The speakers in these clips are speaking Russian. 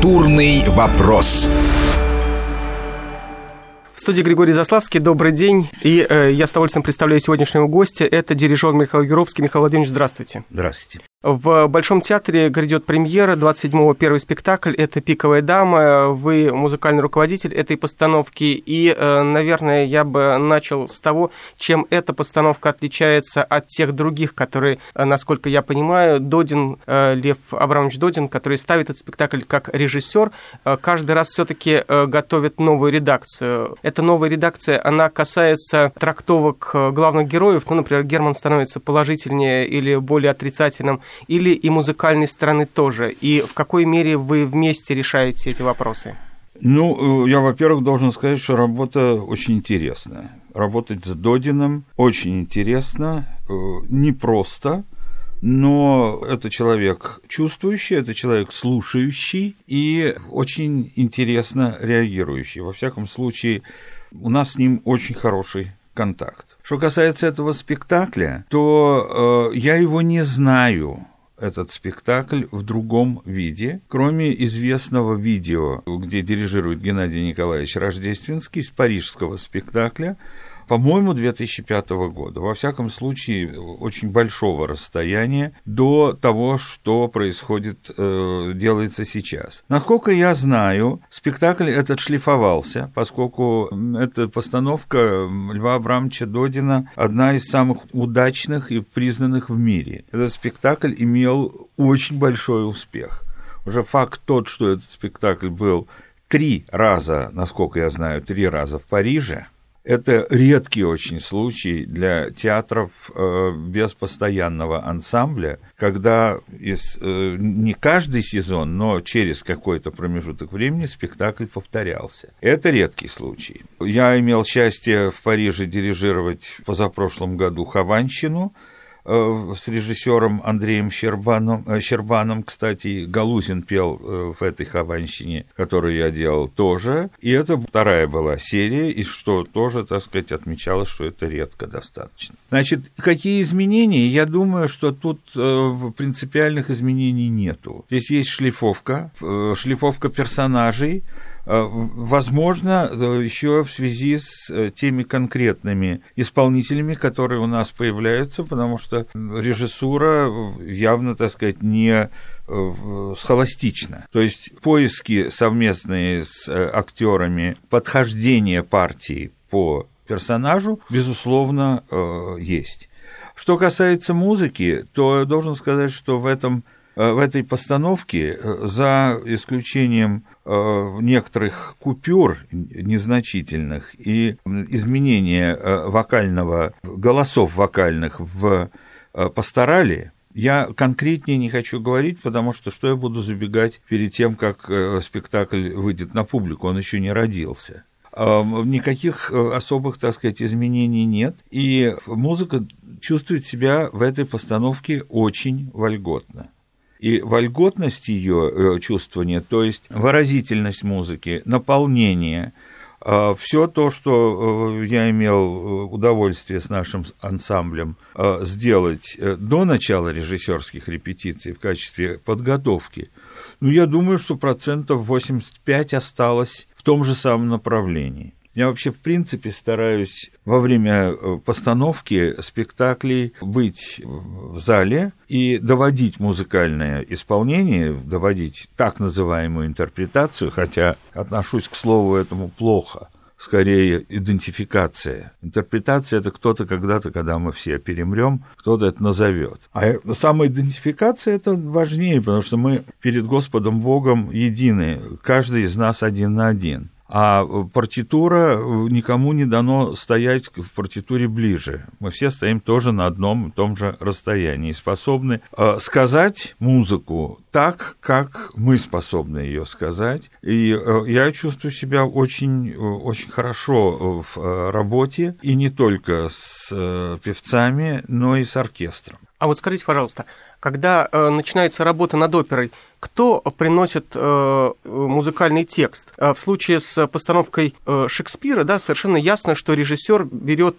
Культурный вопрос. В студии Григорий Заславский. Добрый день. И э, я с удовольствием представляю сегодняшнего гостя. Это дирижер Михаил Юровский. Михаил Владимирович, здравствуйте. Здравствуйте. В Большом театре грядет премьера 27-го первый спектакль. Это «Пиковая дама». Вы музыкальный руководитель этой постановки. И, э, наверное, я бы начал с того, чем эта постановка отличается от тех других, которые, э, насколько я понимаю, Додин, э, Лев Абрамович Додин, который ставит этот спектакль как режиссер, каждый раз все-таки готовит новую редакцию. Эта новая редакция, она касается трактовок главных героев. Ну, например, Герман становится положительнее или более отрицательным или и музыкальной стороны тоже? И в какой мере вы вместе решаете эти вопросы? Ну, э, я, во-первых, должен сказать, что работа очень интересная. Работать с Додином очень интересно, э, непросто, но это человек чувствующий, это человек слушающий и очень интересно реагирующий. Во всяком случае, у нас с ним очень хороший контакт. Что касается этого спектакля, то э, я его не знаю этот спектакль в другом виде, кроме известного видео, где дирижирует Геннадий Николаевич Рождественский из парижского спектакля, по-моему, 2005 года. Во всяком случае, очень большого расстояния до того, что происходит, э, делается сейчас. Насколько я знаю, спектакль этот шлифовался, поскольку эта постановка Льва Абрамовича Додина одна из самых удачных и признанных в мире. Этот спектакль имел очень большой успех. Уже факт тот, что этот спектакль был три раза, насколько я знаю, три раза в Париже – это редкий очень случай для театров э, без постоянного ансамбля, когда из, э, не каждый сезон, но через какой-то промежуток времени спектакль повторялся. Это редкий случай. Я имел счастье в Париже дирижировать позапрошлом году Хованщину, с режиссером Андреем Щербаном, э, Щербаном, кстати, Галузин пел э, в этой хованщине, которую я делал тоже. И это вторая была серия, и что тоже, так сказать, отмечалось, что это редко достаточно. Значит, какие изменения? Я думаю, что тут принципиальных изменений нету. Здесь есть шлифовка, шлифовка персонажей, Э, возможно, э, еще в связи с э, теми конкретными исполнителями, которые у нас появляются, потому что режиссура явно, так сказать, не схоластично. То есть поиски совместные с актерами, подхождение партии по персонажу, безусловно, есть. Что касается музыки, то я должен сказать, что в этом в этой постановке, за исключением Э, некоторых купюр незначительных и изменения э, вокального, голосов вокальных в э, пасторали, я конкретнее не хочу говорить, потому что что я буду забегать перед тем, как спектакль выйдет на публику, он еще не родился. Никаких особых, так сказать, изменений нет, и музыка чувствует себя в этой постановке очень вольготно и вольготность ее э, чувствования, то есть выразительность музыки, наполнение, э, все то, что э, я имел удовольствие с нашим ансамблем сделать до начала режиссерских репетиций в качестве подготовки, ну, я думаю, что процентов 85 осталось в том же самом направлении. Я вообще, в принципе, стараюсь во время э, постановки спектаклей быть в зале и доводить музыкальное исполнение, доводить так называемую интерпретацию, хотя отношусь к слову этому плохо – скорее идентификация. Интерпретация это кто-то когда-то, когда мы все перемрем, кто-то это назовет. А самоидентификация это важнее, потому что мы перед Господом Богом едины, каждый из нас один на один. А партитура никому не дано стоять в партитуре ближе. Мы все стоим тоже на одном и том же расстоянии, способны э, сказать музыку так, как мы способны ее сказать. И э, я чувствую себя очень, очень хорошо в работе, и не только с э, певцами, но и с оркестром. А вот скажите, пожалуйста, когда начинается работа над оперой, кто приносит э, музыкальный текст. В случае с постановкой Шекспира, да, совершенно ясно, что режиссер берет,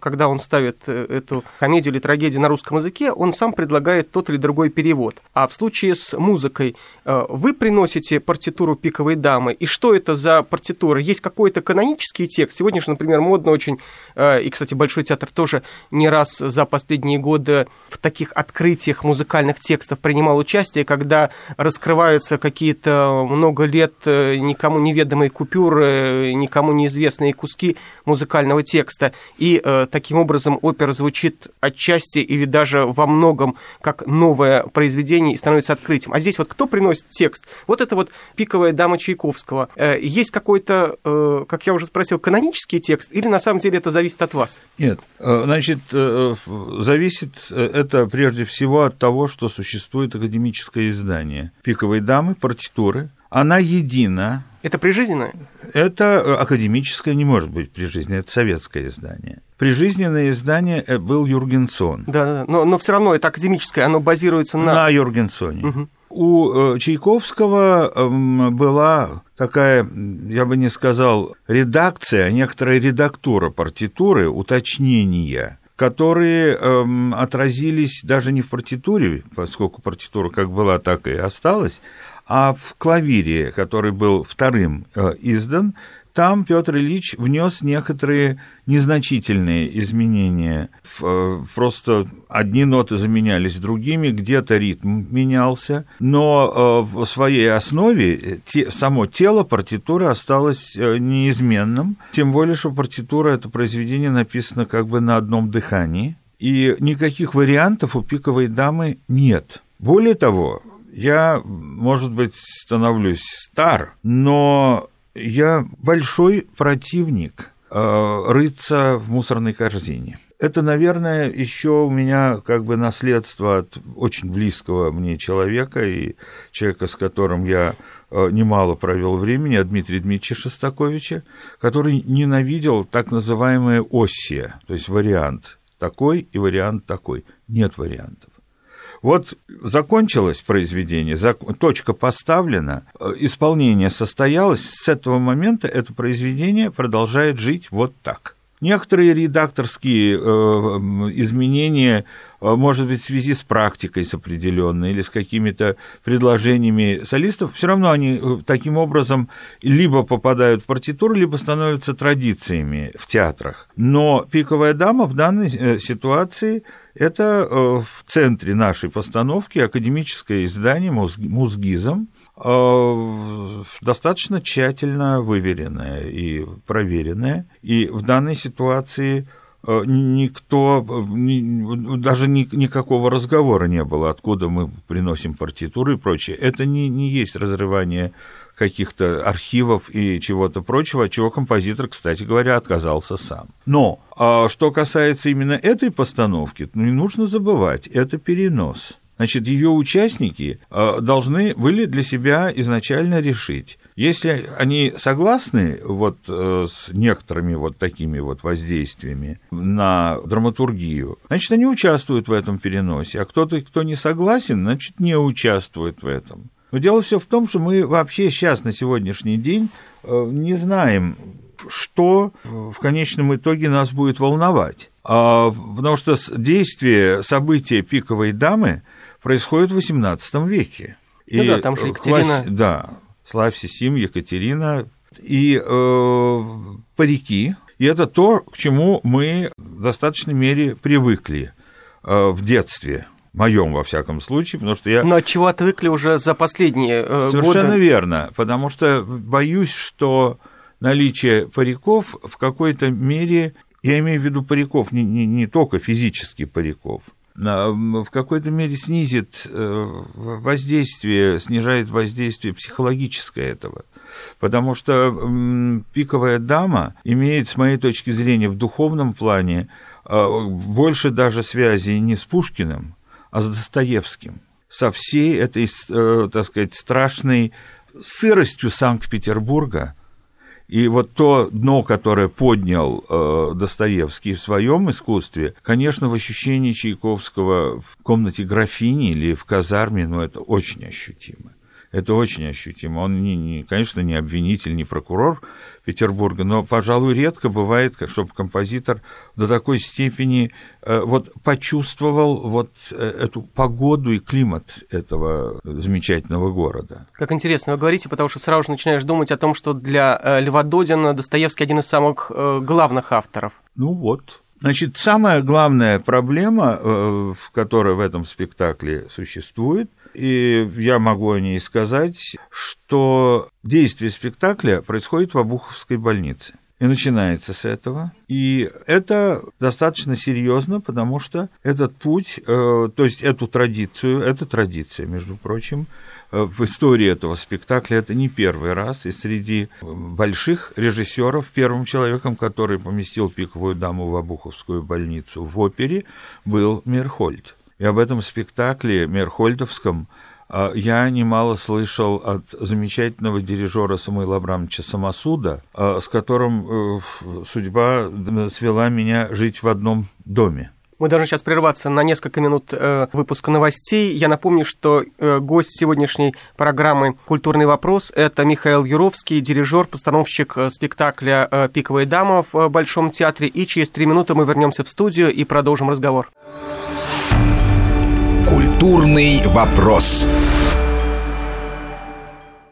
когда он ставит эту комедию или трагедию на русском языке, он сам предлагает тот или другой перевод. А в случае с музыкой вы приносите партитуру «Пиковой дамы», и что это за партитура? Есть какой-то канонический текст? Сегодня же, например, модно очень, и, кстати, Большой театр тоже не раз за последние годы в таких открытиях музыкальных текстов принимал участие, когда раскрываются какие-то много лет э, никому неведомые купюры, никому неизвестные куски музыкального текста, и э, таким образом опера звучит отчасти или даже во многом как новое произведение и становится открытием. А здесь вот кто приносит текст? Вот это вот «Пиковая дама» Чайковского. Э, есть какой-то, как я уже спросил, канонический текст, или на самом деле это зависит от вас? Нет, значит, зависит это прежде всего от того, что существует академическое издание «Пиковой дамы», партитуры. Она едина. Это прижизненное? Это э, академическое не может быть прижизненное, это советское издание. Прижизненное издание э, был Юргенсон. Да, да, но, но все равно это академическое, оно базируется на... На Юргенсоне. Угу. У э, Чайковского эм, была такая, я бы не сказал, редакция, а некоторая редактура партитуры, уточнения которые эм, отразились даже не в партитуре, поскольку партитура как была, так и осталась, а в клавире, который был вторым э, издан, там Петр Ильич внес некоторые незначительные изменения. Э, просто одни ноты заменялись другими, где-то ритм менялся, но э, в своей основе само тело партитуры осталось неизменным. Тем более, что партитура – это произведение написано как бы на одном дыхании, и никаких вариантов у пиковой дамы нет. Более того, я, может быть, становлюсь стар, но я большой противник э, рыться в мусорной корзине. Это, наверное, еще у меня как бы наследство от очень близкого мне человека и человека, с которым я э, немало провел времени, Дмитрия Дмитриевича Шостаковича, который ненавидел так называемые оссия, то есть вариант такой и вариант такой. Нет вариантов. Вот закончилось произведение, точка поставлена, э, исполнение состоялось, с этого момента это произведение продолжает жить вот так. Некоторые редакторские э, изменения, э, может быть, в связи с практикой с определенной или с какими-то предложениями солистов, все равно они таким образом либо попадают в партитуру, либо становятся традициями в театрах. Но «Пиковая дама» в данной ситуации – это э, в центре нашей постановки академическое издание «Музгизм», э, достаточно тщательно выверенное и проверенное. И в данной ситуации э, никто, даже никакого разговора не было, откуда мы приносим партитуры и прочее. Это не, не есть разрывание каких-то архивов и чего-то прочего, от чего композитор, кстати говоря, отказался сам. Но а что касается именно этой постановки, не нужно забывать, это перенос. Значит, ее участники а, должны были для себя изначально решить, если они согласны вот э, с некоторыми вот такими вот воздействиями на драматургию, значит, они участвуют в этом переносе, а кто-то, кто не согласен, значит, не участвует в этом. Но дело все в том, что мы вообще сейчас на сегодняшний день э, не знаем, что в конечном итоге нас будет волновать. А, потому что действие события пиковой дамы происходит в XVIII веке. Ну и да, там же Екатерина... Класс... Да, Славься Сим, Екатерина и э, парики. И это то, к чему мы в достаточной мере привыкли э, в детстве моем, во всяком случае, потому что я... Но от чего отвыкли уже за последние э, Совершенно годы? верно, потому что боюсь, что наличие париков в какой-то мере, я имею в виду париков, не, не, не только физических париков, в какой-то мере снизит э, воздействие, снижает воздействие психологическое этого. Потому что пиковая дама имеет, с моей точки зрения, в духовном плане э, больше даже связи не с Пушкиным, а с Достоевским, со всей этой, э, так сказать, страшной сыростью Санкт-Петербурга. И вот то дно, которое поднял э, Достоевский в своем искусстве, конечно, в ощущении Чайковского в комнате графини или в казарме, ну, это очень ощутимо. Это очень ощутимо. Он, не, не, конечно, не обвинитель, не прокурор Петербурга, но, пожалуй, редко бывает, чтобы композитор до такой степени э, вот почувствовал вот э, эту погоду и климат этого замечательного города. Как интересно вы говорите, потому что сразу же начинаешь думать о том, что для э, Льва Додина Достоевский один из самых главных авторов. Ну вот, Значит, самая главная проблема, которая в этом спектакле существует, и я могу о ней сказать, что действие спектакля происходит в Обуховской больнице. И начинается с этого. И это достаточно серьезно, потому что этот путь, э, то есть эту традицию, это традиция, между прочим, э, в истории этого спектакля это не первый раз, и среди больших режиссеров первым человеком, который поместил пиковую даму в Обуховскую больницу в опере, был Мерхольд. И об этом спектакле Мерхольдовском а, я немало слышал от замечательного дирижера Самуила Абрамовича Самосуда, а, с которым э, судьба свела меня жить в одном доме. Мы должны сейчас прерваться на несколько минут э, выпуска новостей. Я напомню, что э, гость сегодняшней программы «Культурный вопрос» – это Михаил Юровский, дирижер, постановщик спектакля «Пиковая дама» в Большом театре. И через три минуты мы вернемся в студию и продолжим разговор. Культурный вопрос.